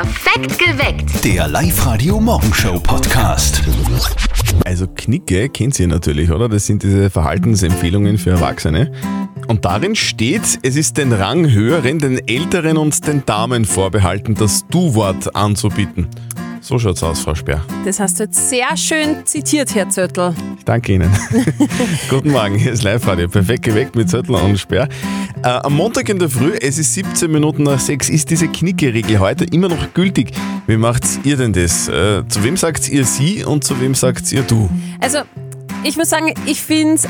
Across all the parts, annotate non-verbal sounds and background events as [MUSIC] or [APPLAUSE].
Perfekt geweckt. Der Live-Radio-Morgenshow-Podcast. Also Knicke kennt ihr natürlich, oder? Das sind diese Verhaltensempfehlungen für Erwachsene. Und darin steht, es ist den Ranghöheren, den Älteren und den Damen vorbehalten, das Du-Wort anzubieten. So schaut's aus, Frau Speer. Das hast du jetzt sehr schön zitiert, Herr Zöttl. Ich danke Ihnen. [LAUGHS] Guten Morgen, hier ist Live-Radio. Perfekt geweckt mit Zettel und Sperr. Äh, am Montag in der Früh, es ist 17 Minuten nach 6, ist diese Knicke-Regel heute immer noch gültig. Wie macht ihr denn das? Äh, zu wem sagt ihr sie und zu wem sagt ihr du? Also, ich muss sagen, ich finde es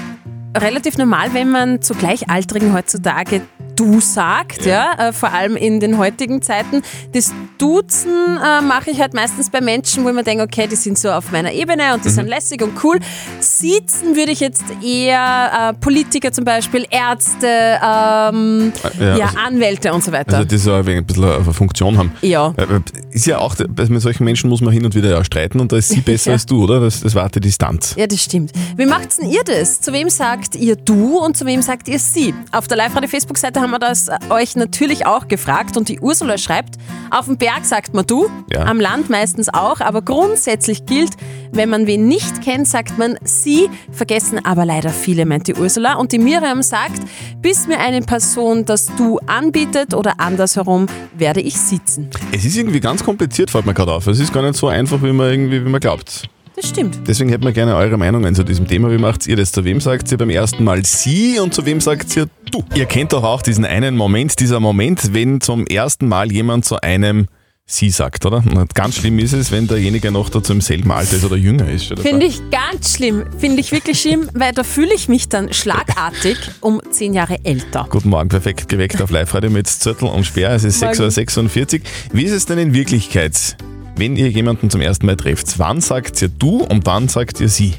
relativ normal, wenn man zu Gleichaltrigen heutzutage du sagt, ja, äh, vor allem in den heutigen Zeiten. Das Duzen äh, mache ich halt meistens bei Menschen, wo ich mir denke, okay, die sind so auf meiner Ebene und die sind lässig und cool. Siezen würde ich jetzt eher äh, Politiker zum Beispiel, Ärzte, ähm, Ja, ja, also- Anwälte und so weiter. Also die so ein bisschen eine Funktion haben. ja. Äh, Ist ja auch, mit solchen Menschen muss man hin und wieder ja streiten und da ist sie [LAUGHS] besser Ja. als du, oder? Das, das war die Distanz. Ja, das stimmt. Wie macht's denn ihr das? Zu wem sagt ihr du und zu wem sagt ihr sie? Auf der Live-Radio-Facebook-Seite haben wir das äh, euch natürlich auch gefragt und die Ursula schreibt, auf dem Berg sagt man du, Ja. am Land meistens auch, aber grundsätzlich gilt, wenn man wen nicht kennt, sagt man sie, vergessen aber leider viele, meint die Ursula. Und die Miriam sagt, bis mir eine Person das du anbietet oder andersherum, werde ich sitzen. Es ist irgendwie ganz kompliziert, fällt mir gerade auf. Es ist gar nicht so einfach, wie man irgendwie, wie man glaubt. Das stimmt. Deswegen hätten wir gerne eure Meinungen zu diesem Thema. Wie macht ihr das? Zu wem sagt ihr beim ersten Mal sie und zu wem sagt ihr du? Ihr kennt doch auch diesen einen Moment, dieser Moment, wenn zum ersten Mal jemand zu einem sie sagt, oder? Und ganz schlimm ist es, wenn derjenige noch dazu im selben Alter ist oder jünger ist. Finde ich ganz schlimm. Finde ich wirklich schlimm, weil da fühle ich mich dann schlagartig [LAUGHS] um zehn Jahre älter. Guten Morgen, perfekt geweckt auf Live-Radio mit Zürtel und Sperr. Es ist Morgen. 6.46 Uhr. Wie ist es denn in Wirklichkeit, wenn ihr jemanden zum ersten Mal trefft? Wann sagt ihr du und wann sagt ihr sie?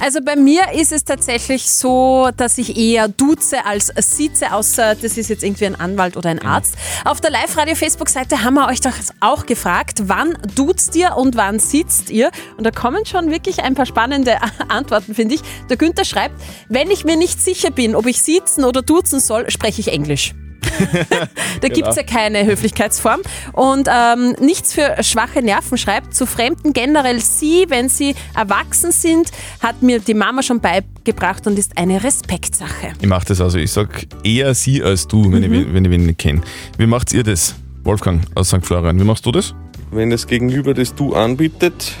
Also bei mir ist es tatsächlich so, dass ich eher duze als sieze, außer das ist jetzt irgendwie ein Anwalt oder ein Arzt. Auf der Live-Radio-Facebook-Seite haben wir euch doch auch gefragt, wann duzt ihr und wann sitzt ihr? Und da kommen schon wirklich ein paar spannende [LAUGHS] Antworten, finde ich. Der Günther schreibt, wenn ich mir nicht sicher bin, ob ich sitzen oder duzen soll, spreche ich Englisch. [LAUGHS] da gibt es ja keine Höflichkeitsform. Und ähm, nichts für schwache Nerven schreibt, zu Fremden generell sie, wenn sie erwachsen sind, hat mir die Mama schon beigebracht und ist eine Respektsache. Ich mache das also, ich sag eher sie als du, wenn, ich, wen- wenn ich wen nicht kenne. Wie macht ihr das? Wolfgang aus St. Florian, wie machst du das? Wenn das Gegenüber das Du anbietet,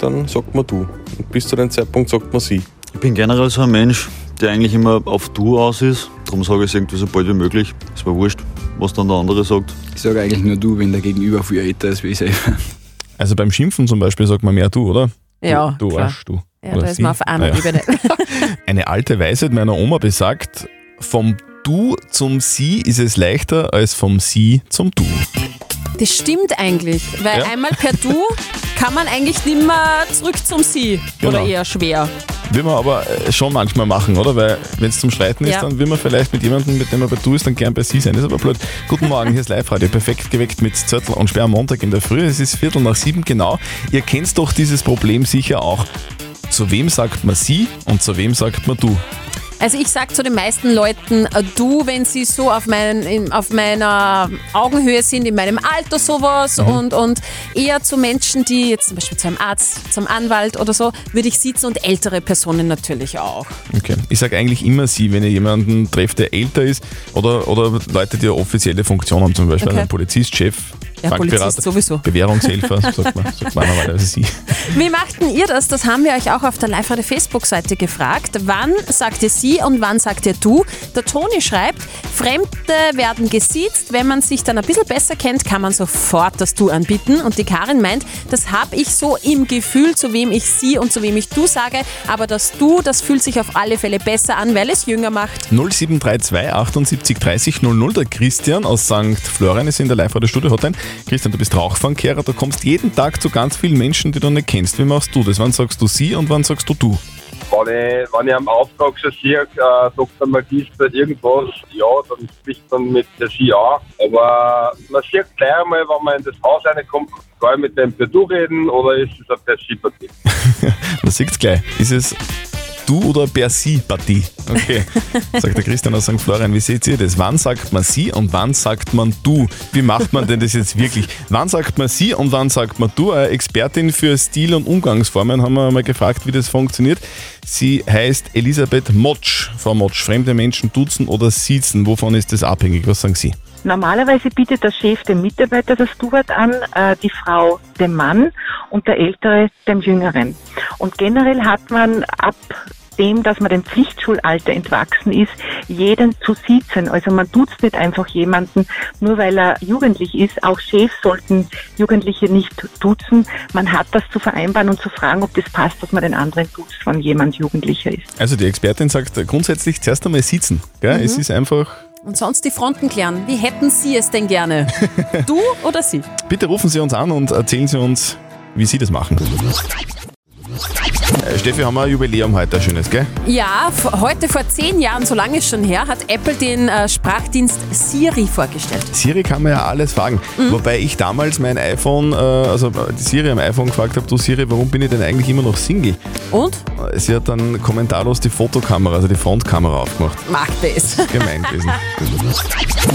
dann sagt man Du. Und bis zu dem Zeitpunkt sagt man Sie. Ich bin generell so ein Mensch, der eigentlich immer auf Du aus ist. Darum sage ich es irgendwie so bald wie möglich. Ist mir wurscht, was dann der andere sagt. Ich sage eigentlich nur du, wenn der Gegenüber viel älter ist wie ich selber. Also beim Schimpfen zum Beispiel sagt man mehr du, oder? Ja, Du, du klar. Arsch, du. Ja, Oder da ist sie. man auf einer Naja. Ebene. [LAUGHS] Eine alte Weisheit meiner Oma besagt, vom Du zum Sie ist es leichter als vom Sie zum Du. Das stimmt eigentlich, weil Ja. einmal per Du kann man eigentlich nicht mehr zurück zum Sie. Oder Genau. eher schwer. Will man aber äh, schon manchmal machen, oder? Weil wenn es zum Streiten ist, Ja. dann will man vielleicht mit jemandem, mit dem man bei Du ist, dann gern bei Sie sein. Das ist aber blöd. Guten Morgen, hier ist Live-Radio. Perfekt geweckt mit Zörtel und Sperr am Montag in der Früh. Es ist Viertel nach sieben genau. Ihr kennt doch dieses Problem sicher auch. Zu wem sagt man Sie und zu wem sagt man Du? Also ich sage zu den meisten Leuten äh, du, wenn sie so auf, meinen, in, auf meiner Augenhöhe sind, in meinem Alter sowas Mhm. und, und eher zu Menschen, die jetzt zum Beispiel zu einem Arzt, zum Anwalt oder so, würde ich sitzen und ältere Personen natürlich auch. Okay. Ich sage eigentlich immer Sie, wenn ihr jemanden trefft, der älter ist oder, oder Leute, die offizielle Funktion haben, zum Beispiel Okay. ein Polizist, Chef, Ja, Polizist sowieso. Bewährungshelfer, [LAUGHS] sagt man, sagt man normalerweise Sie. Wie machten ihr das? Das haben wir euch auch auf der Live-Radio Facebook-Seite gefragt. Wann sagt ihr sie und wann sagt ihr du? Der Toni schreibt, Fremde werden gesiezt. Wenn man sich dann ein bisschen besser kennt, kann man sofort das Du anbieten. Und die Karin meint, das habe ich so im Gefühl, zu wem ich sie und zu wem ich du sage. Aber das Du, das fühlt sich auf alle Fälle besser an, weil es jünger macht. 0732 78 30 00. Der Christian aus St. Florian ist in der Live-Radio-Studio-Hotline. Christian, du bist Rauchfangkehrer. Du kommst jeden Tag zu ganz vielen Menschen, die du nicht kennst. Wie machst du das? Wann sagst du sie und wann sagst du du? wenn ich, wenn ich am Auftrag schon sehe, äh, sagt Magister irgendwas, ja, dann spricht man mit der Ski an. Aber man sieht gleich einmal, wenn man in das Haus reinkommt, kann ich mit dem per Du reden oder ist es ein per Ski-Partie? [LAUGHS] Man sieht gleich. Ist es Du oder per Sie-Partie? Okay, [LAUGHS] sagt der Christian aus St. Florian. Wie seht ihr das? Wann sagt man Sie und wann sagt man Du? Wie macht man denn das jetzt wirklich? Wann sagt man Sie und wann sagt man Du? Eine Expertin für Stil und Umgangsformen haben wir mal gefragt, wie das funktioniert. Sie heißt Elisabeth Motsch. Frau Motsch, fremde Menschen duzen oder siezen, wovon ist das abhängig? Was sagen Sie? Normalerweise bietet der Chef dem Mitarbeiter das Steward an, äh, die Frau dem Mann und der Ältere dem Jüngeren. Und generell hat man ab dem, dass man dem Pflichtschulalter entwachsen ist, jeden zu siezen. Also man tut's nicht einfach jemanden, nur weil er jugendlich ist. Auch Chefs sollten Jugendliche nicht duzen. Man hat das zu vereinbaren und zu fragen, ob das passt, dass man den anderen duzt, wenn jemand Jugendlicher ist. Also die Expertin sagt grundsätzlich zuerst einmal sitzen. Gell? Es ist einfach Und sonst die Fronten klären. Wie hätten Sie es denn gerne? [LAUGHS] Du oder Sie? Bitte rufen Sie uns an und erzählen Sie uns, wie Sie das machen. Äh, Steffi, haben wir ein Jubiläum heute, ein schönes, gell? Ja, heute vor zehn Jahren, so lange ist schon her, hat Apple den äh, Sprachdienst Siri vorgestellt. Siri kann man ja alles fragen. Wobei ich damals mein iPhone, äh, also die Siri am iPhone gefragt habe, du Siri, warum bin ich denn eigentlich immer noch Single? Und? Äh, Sie hat dann kommentarlos die Fotokamera, also die Frontkamera aufgemacht. Macht es. [LAUGHS] Gemein gewesen.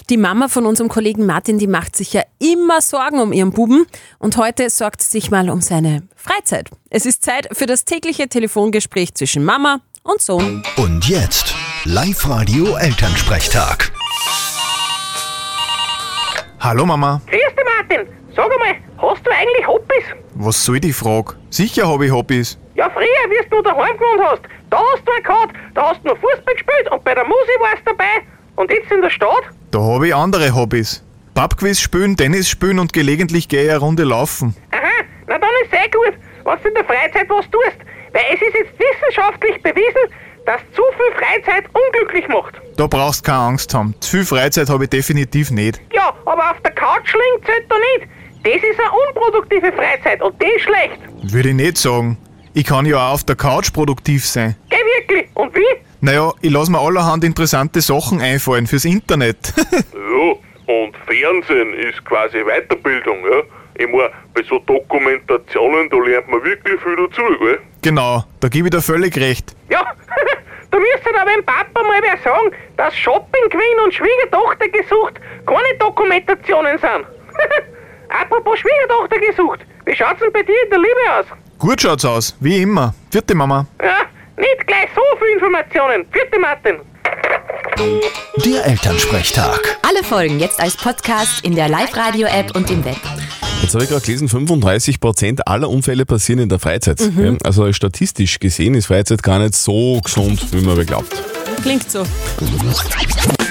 Die Mama von unserem Kollegen Martin, die macht sich ja immer Sorgen um ihren Buben und heute sorgt sie sich mal um seine Freizeit. Es ist Zeit für das tägliche Telefongespräch zwischen Mama und Sohn. Und jetzt Live-Radio Elternsprechtag. Hallo Mama, Grüß dich, Martin. Sag einmal, hast du eigentlich Hobbys? was soll die Frage? Sicher habe ich Hobbys. Ja, früher, wie du daheim gewohnt hast, da hast du einen gehabt, da hast du nur Fußball gespielt und bei der Musik warst du dabei. Und jetzt in der Stadt? Da habe ich andere Hobbys. Pubquiz spielen, Tennis spielen und gelegentlich gehe ich eine Runde laufen. Aha, na dann ist sehr gut, was du in der Freizeit was tust. Weil es ist jetzt wissenschaftlich bewiesen, dass zu viel Freizeit unglücklich macht. Da brauchst keine Angst haben. Zu viel Freizeit habe ich definitiv nicht. Ja, aber auf der Couch liegen zählt da nicht. Das ist eine unproduktive Freizeit und die ist schlecht. Würde ich nicht sagen. Ich kann ja auch auf der Couch produktiv sein. Geh wirklich. Und wie? Naja, ich lasse mir allerhand interessante Sachen einfallen fürs Internet. [LAUGHS] Und Fernsehen ist quasi Weiterbildung, ja. Ich mein, bei so Dokumentationen, da lernt man wirklich viel dazu, gell? genau, da gebe ich dir völlig recht. Ja, [LAUGHS] da müsste aber dem Papa mal wer sagen, dass Shopping Queen und Schwiegertochter gesucht keine Dokumentationen sind. [LAUGHS] Apropos Schwiegertochter gesucht, wie schaut's denn bei dir in der Liebe aus? Gut schaut's aus, wie immer. Vierte Mama. Ja, nicht gleich so viel Informationen. Vierte Martin. Der Elternsprechtag. Alle Folgen jetzt als Podcast in der Live-Radio-App und im Web. Jetzt habe ich gerade gelesen, 35% aller Unfälle passieren in der Freizeit. Ja, Also statistisch gesehen ist Freizeit gar nicht so gesund, wie man glaubt. Klingt so.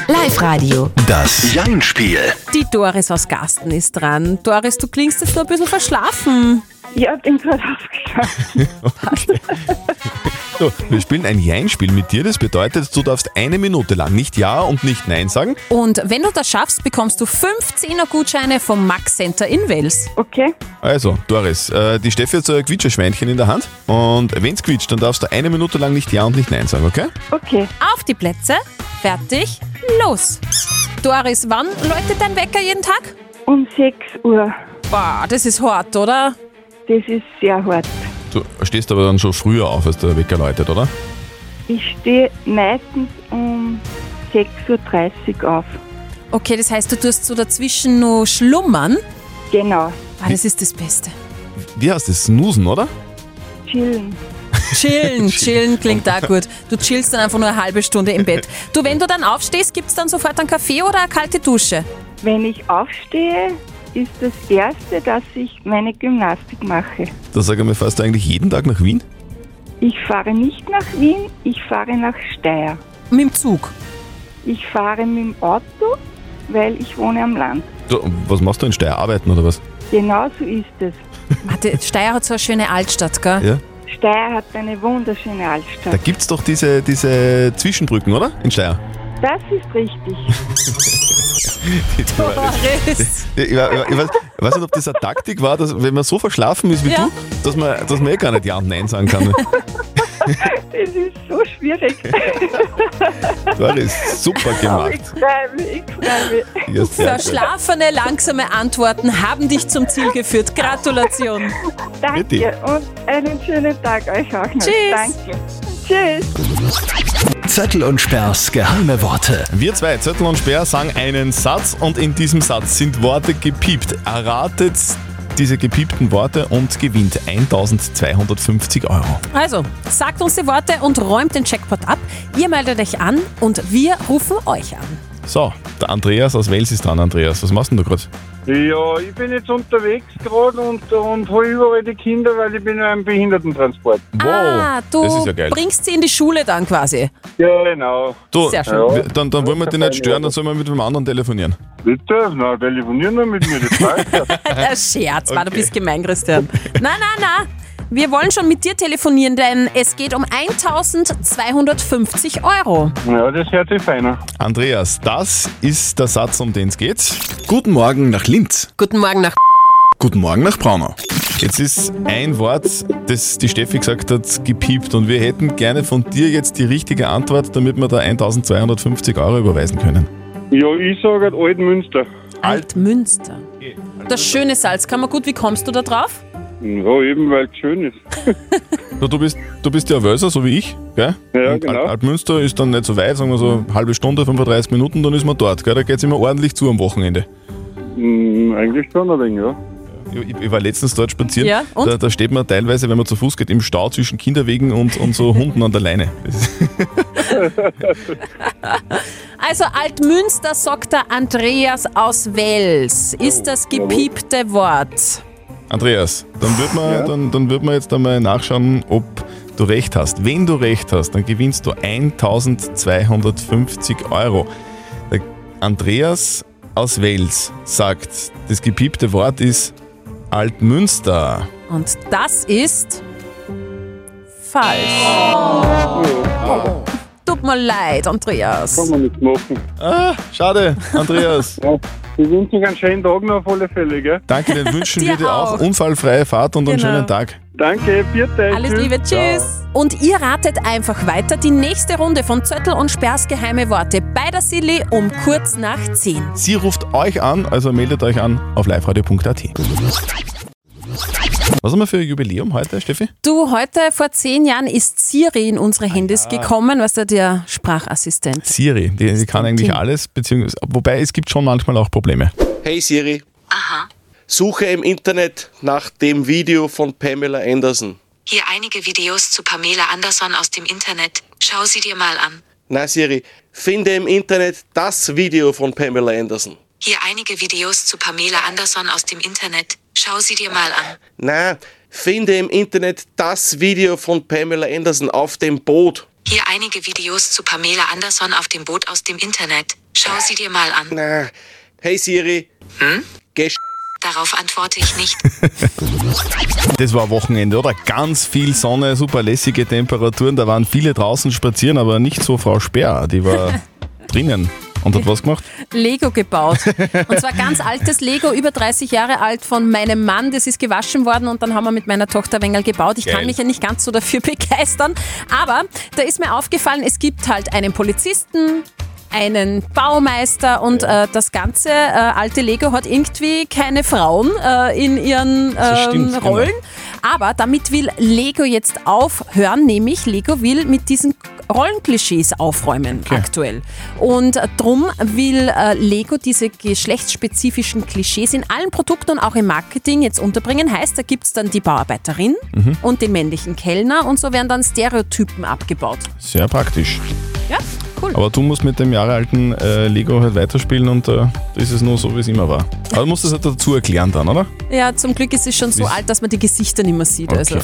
Live-Radio. Das Jein-Spiel. Die Doris aus Gasten ist dran. Doris, du klingst jetzt nur ein bisschen verschlafen. Ja, bin gerade aufgestanden. [LAUGHS] So, wir spielen ein Jein-Spiel mit dir. Das bedeutet, du darfst eine Minute lang nicht Ja und nicht Nein sagen. Und wenn du das schaffst, bekommst du 15er Gutscheine vom Max Center in Wels. Okay, Also, Doris, äh, die Steffi hat so ein Quietscherschweinchen in der Hand. Und wenn es quietscht, dann darfst du eine Minute lang nicht Ja und nicht Nein sagen, okay? okay. Auf die Plätze, fertig, los. Doris, wann läutet dein Wecker jeden Tag? Um 6 Uhr. Boah, das ist hart, oder? Das ist sehr hart. Du stehst aber dann schon früher auf, als der Wecker läutet, oder? Ich stehe meistens um 6.30 Uhr auf. Okay, das heißt, du tust so dazwischen nur schlummern. Genau. Ah, das ist das Beste. Wie heißt das? Snoosen, oder? Chillen. [LAUGHS] Chillen, chillen klingt auch gut. Du chillst dann einfach nur eine halbe Stunde im Bett. Du, wenn du dann aufstehst, gibt's dann sofort einen Kaffee oder eine kalte Dusche? Wenn ich aufstehe, ist das Erste, dass ich meine Gymnastik mache. Da sag ich mal, fährst du eigentlich jeden Tag nach Wien? Ich fahre nicht nach Wien, ich fahre nach Steyr. Mit dem Zug. Ich fahre mit dem Auto, weil ich wohne am Land. Du, was machst du in Steyr? Arbeiten oder was? Genau so ist es. Warte, Steyr hat so eine schöne Altstadt, gell? Ja. Steyr hat eine wunderschöne Da Altstadt. gibt's doch diese, diese Zwischenbrücken, oder? In Steyr. Das ist richtig. [LAUGHS] Doris. [LAUGHS] Ich, ich, ich, ich, weiß, ich weiß nicht, ob das eine Taktik war, dass wenn man so verschlafen ist wie Ja. du, dass man, dass man eh gar nicht Ja und Nein sagen kann. [LAUGHS] Es ist so schwierig. [LAUGHS] Doris, super Aber ich gemacht. freue mich, ich freue mich. Verschlafene, langsame Antworten haben dich zum Ziel geführt. Gratulation. Danke und einen schönen Tag euch auch noch. Tschüss. Danke. Tschüss. Zettel und Sperrs geheime Worte. Wir zwei, Zettel und Sperr, sagen einen Satz und in diesem Satz sind Worte gepiept. Erratet diese gepiepten Worte und gewinnt 1250 Euro. Also, sagt uns die Worte und räumt den Jackpot ab. Ihr meldet euch an und wir rufen euch an. So, der Andreas aus Wels ist dran. Andreas, was machst denn du gerade? Ja, ich bin jetzt unterwegs gerade und, und hole überall die Kinder, weil ich bin ja im Behindertentransport. ah, du das ist ja geil. bringst sie in die Schule dann quasi. Ja, genau. Du, Sehr schön. wir- dann, dann wollen wir dich nicht stören, dann sollen wir mit dem anderen telefonieren. Bitte? Na, telefonieren wir mit mir, das weiß ja. Der [LAUGHS] Scherz war, du Okay. bist gemein, Christian. Nein, nein, nein. Wir wollen schon mit dir telefonieren, denn es geht um 1250 Euro. Ja, das hört sich feiner. Andreas, das ist der Satz, um den es geht. Guten Morgen nach Linz. Guten Morgen nach Guten Morgen nach Braunau. Jetzt ist ein Wort, das die Steffi gesagt hat, gepiept und wir hätten gerne von dir jetzt die richtige Antwort, damit wir da 1250 Euro überweisen können. Ja, ich sage halt Altmünster. Altmünster. Das schöne Salzkammer, gut, wie kommst du da drauf? Ja, eben weil es schön ist. [LAUGHS] Du, du, bist, du bist ja Wölser, so wie ich, gell? Ja, Und genau. Al- Altmünster ist dann nicht so weit, sagen wir so eine halbe Stunde, 35 Minuten, dann ist man dort, gell? Da geht es immer ordentlich zu am Wochenende. Hm, eigentlich schon ein wenig, ja. Ich, ich war letztens dort spazieren. Ja, und? Da, da steht man teilweise, wenn man zu Fuß geht, im Stau zwischen Kinderwegen und, und so Hunden an der Leine. [LAUGHS] Also Altmünster, sagt der Andreas aus Wels, ist das gepiepte Wort. Andreas, dann wird man, dann, dann wird man jetzt einmal nachschauen, ob du recht hast. Wenn du recht hast, dann gewinnst du 1250 Euro. Der Andreas aus Wels sagt, das gepiepte Wort ist Altmünster. Und das ist falsch. Oh. Tut mir leid, Andreas. Kann man nichts machen. Ah, schade, Andreas. [LAUGHS] Ja, ich wünsche euch einen schönen Tag noch auf alle Fälle, gell? Danke, den wünschen wir Dir auch. auch. Unfallfreie Fahrt und einen Genau. schönen Tag. Danke, vierte. Alles Liebe, tschüss. Und ihr ratet einfach weiter die nächste Runde von Zöttl und Sperrs geheime Worte bei der Silly um kurz nach 10. Sie ruft euch an, also meldet euch an auf liveradio.at. Was haben wir für ein Jubiläum heute, Steffi? Du, heute vor zehn Jahren ist Siri in unsere Handys gekommen, was da der Sprachassistent. Siri, die, die kann eigentlich alles, beziehungsweise, wobei es gibt schon manchmal auch Probleme. Hey Siri. Aha. Suche im Internet nach dem Video von Pamela Anderson. Hier einige Videos zu Pamela Anderson aus dem Internet. Schau sie dir mal an. Na Siri, finde im Internet das Video von Pamela Anderson. Hier einige Videos zu Pamela Anderson aus dem Internet. Schau sie dir mal an. Na, finde im Internet das Video von Pamela Anderson auf dem Boot. Hier einige Videos zu Pamela Anderson auf dem Boot aus dem Internet. Schau sie dir mal an. Na, hey Siri. Hm? Geh sch- Darauf antworte ich nicht. [LAUGHS] Das war Wochenende, oder? Ganz viel Sonne, super lässige Temperaturen. Da waren viele draußen spazieren, aber nicht so Frau Speer. Die war [LAUGHS] drinnen und hat was gemacht. Lego gebaut. Und zwar ganz [LAUGHS] altes Lego, über 30 Jahre alt von meinem Mann. Das ist gewaschen worden und dann haben wir mit meiner Tochter Wengel gebaut. Ich Geil. kann mich ja nicht ganz so dafür [LAUGHS] begeistern. Aber da ist mir aufgefallen, es gibt halt einen Polizisten, einen Baumeister und äh, das ganze äh, alte Lego hat irgendwie keine Frauen äh, in ihren ähm, genau. Rollen. Aber damit will Lego jetzt aufhören, nämlich Lego will mit diesen Rollenklischees aufräumen aktuell. Und drum will äh, Lego diese geschlechtsspezifischen Klischees in allen Produkten und auch im Marketing jetzt unterbringen. Heißt, da gibt es dann die Bauarbeiterin Mhm. und den männlichen Kellner und so werden dann Stereotypen abgebaut. Sehr praktisch. Cool. Aber du musst mit dem jahrealten äh, Lego halt weiterspielen und äh, da ist es nur so, wie es immer war. Aber du musst das halt dazu erklären dann, oder? Ja, zum Glück ist es schon so Wie- alt, dass man die Gesichter nicht mehr sieht. Also.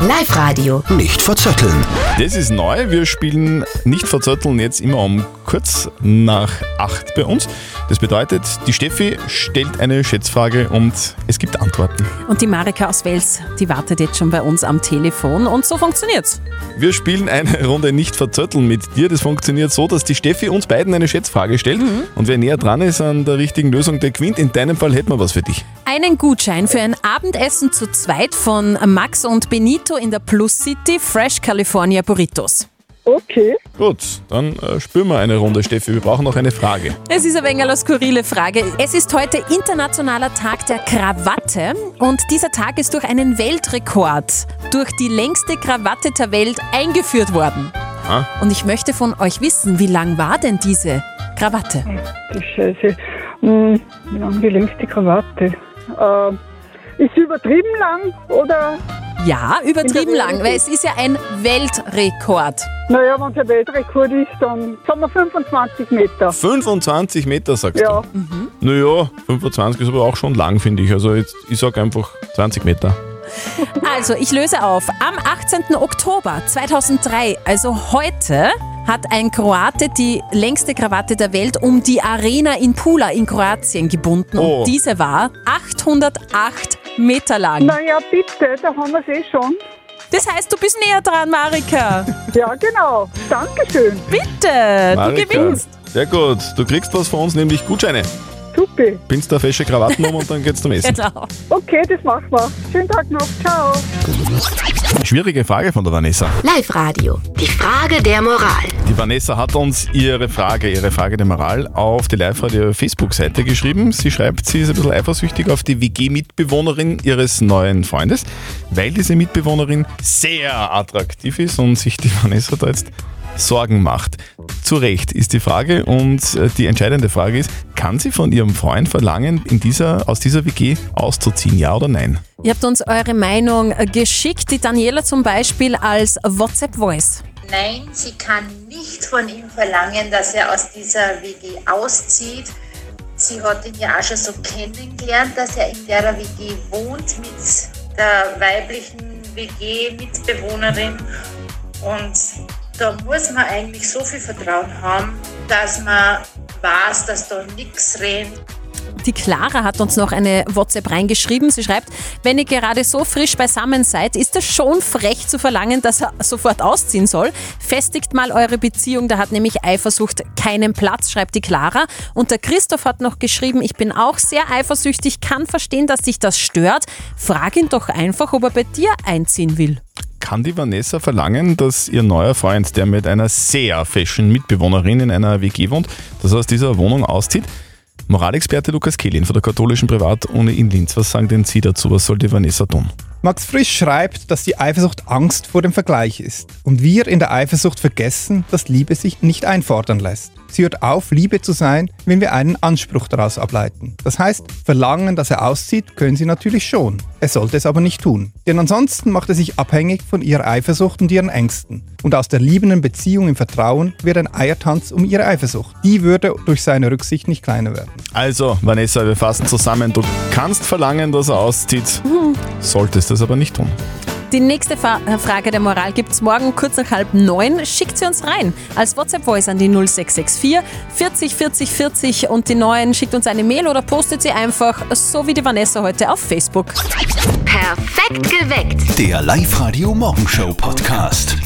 Live-Radio. Nicht verzetteln. Das ist neu. Wir spielen nicht verzötteln jetzt immer um kurz nach acht bei uns. Das bedeutet, die Steffi stellt eine Schätzfrage und es gibt Antworten. Und die Marika aus Wels, die wartet jetzt schon bei uns am Telefon und so funktioniert's. Wir spielen eine Runde nicht verzötteln mit dir. Das funktioniert so, dass die Steffi uns beiden eine Schätzfrage stellt und wer näher dran ist an der richtigen Lösung, der gewinnt. In deinem Fall hätten wir was für dich. Einen Gutschein für ein Abendessen zu zweit von Max und Benito in der Plus City Fresh California Burritos. Okay. Gut, dann äh, spüren wir eine Runde, Steffi. Wir brauchen noch eine Frage. Es ist ein wenig eine skurrile Frage. Es ist heute Internationaler Tag der Krawatte und dieser Tag ist durch einen Weltrekord, durch die längste Krawatte der Welt eingeführt worden. Ah. Und ich möchte von euch wissen, wie lang war denn diese Krawatte? Die Scheiße. Hm, wie lang die längste Krawatte? Äh, ist sie übertrieben lang oder? Ja, übertrieben lang, weil es ist ja ein Weltrekord. Naja, wenn es ein Weltrekord ist, dann sagen wir 25 Meter. 25 Meter, sagst Ja. du? Naja, 25 ist aber auch schon lang, finde ich. Also jetzt, ich sag einfach 20 Meter. Also, ich löse auf. Am 18. Oktober 2003, also heute, hat ein Kroate die längste Krawatte der Welt um die Arena in Pula in Kroatien gebunden. Oh. Und diese war 808 Meter lang. Naja, bitte, da haben wir es eh schon. Das heißt, du bist näher dran, Marika. Ja, genau. Dankeschön. Bitte, du Marika, gewinnst. Sehr gut. Du kriegst was von uns, nämlich Gutscheine. Super. Binst da fesche Krawatten um und dann geht's zum Essen. Genau. Okay, das machen wir. Schönen Tag noch. Ciao. Schwierige Frage von der Vanessa. Live-Radio. Die Frage der Moral. Die Vanessa hat uns ihre Frage, ihre Frage der Moral auf die Live-Radio-Facebook-Seite geschrieben. Sie schreibt, sie ist ein bisschen eifersüchtig auf die WG-Mitbewohnerin ihres neuen Freundes, weil diese Mitbewohnerin sehr attraktiv ist und sich die Vanessa da jetzt Sorgen macht. Zu Recht ist die Frage und äh, die entscheidende Frage ist, kann sie von ihrem Freund verlangen, in dieser, aus dieser WG auszuziehen, ja oder nein? Ihr habt uns eure Meinung äh, geschickt. Die Daniela zum Beispiel als WhatsApp-Voice. Nein, sie kann nicht von ihm verlangen, dass er aus dieser WG auszieht. Sie hat ihn ja auch schon so kennengelernt, dass er in der WG wohnt mit der weiblichen WG-Mitbewohnerin. Und da muss man eigentlich so viel Vertrauen haben, dass man weiß, dass da nichts rennt. Die Clara hat uns noch eine WhatsApp reingeschrieben. Sie schreibt, wenn ihr gerade so frisch beisammen seid, ist es schon frech zu verlangen, dass er sofort ausziehen soll. Festigt mal eure Beziehung, da hat nämlich Eifersucht keinen Platz, schreibt die Clara. Und der Christoph hat noch geschrieben, ich bin auch sehr eifersüchtig, kann verstehen, dass dich das stört. Frag ihn doch einfach, ob er bei dir einziehen will. Kann die Vanessa verlangen, dass ihr neuer Freund, der mit einer sehr fashion Mitbewohnerin in einer WG wohnt, dass er aus dieser Wohnung auszieht? Moralexperte Lukas Kehlin von der katholischen Privatuni in Linz. Was sagen denn Sie dazu? Was soll die Vanessa tun? Max Frisch schreibt, dass die Eifersucht Angst vor dem Vergleich ist. Und wir in der Eifersucht vergessen, dass Liebe sich nicht einfordern lässt. Sie hört auf, Liebe zu sein, wenn wir einen Anspruch daraus ableiten. Das heißt, verlangen, dass er auszieht, können sie natürlich schon. Er sollte es aber nicht tun. Denn ansonsten macht er sich abhängig von ihrer Eifersucht und ihren Ängsten. Und aus der liebenden Beziehung im Vertrauen wird ein Eiertanz um ihre Eifersucht. Die würde durch seine Rücksicht nicht kleiner werden. Also, Vanessa, wir fassen zusammen. Du kannst verlangen, dass er auszieht, solltest es aber nicht tun. Die nächste Fa äh, Frage der Moral gibt es morgen kurz nach halb neun. Schickt sie uns rein. Als WhatsApp-Voice an die 0664 40 40 40 und die neuen schickt uns eine Mail oder postet sie einfach, so wie die Vanessa heute auf Facebook. Perfekt geweckt. Der Live-Radio Morgenshow Podcast.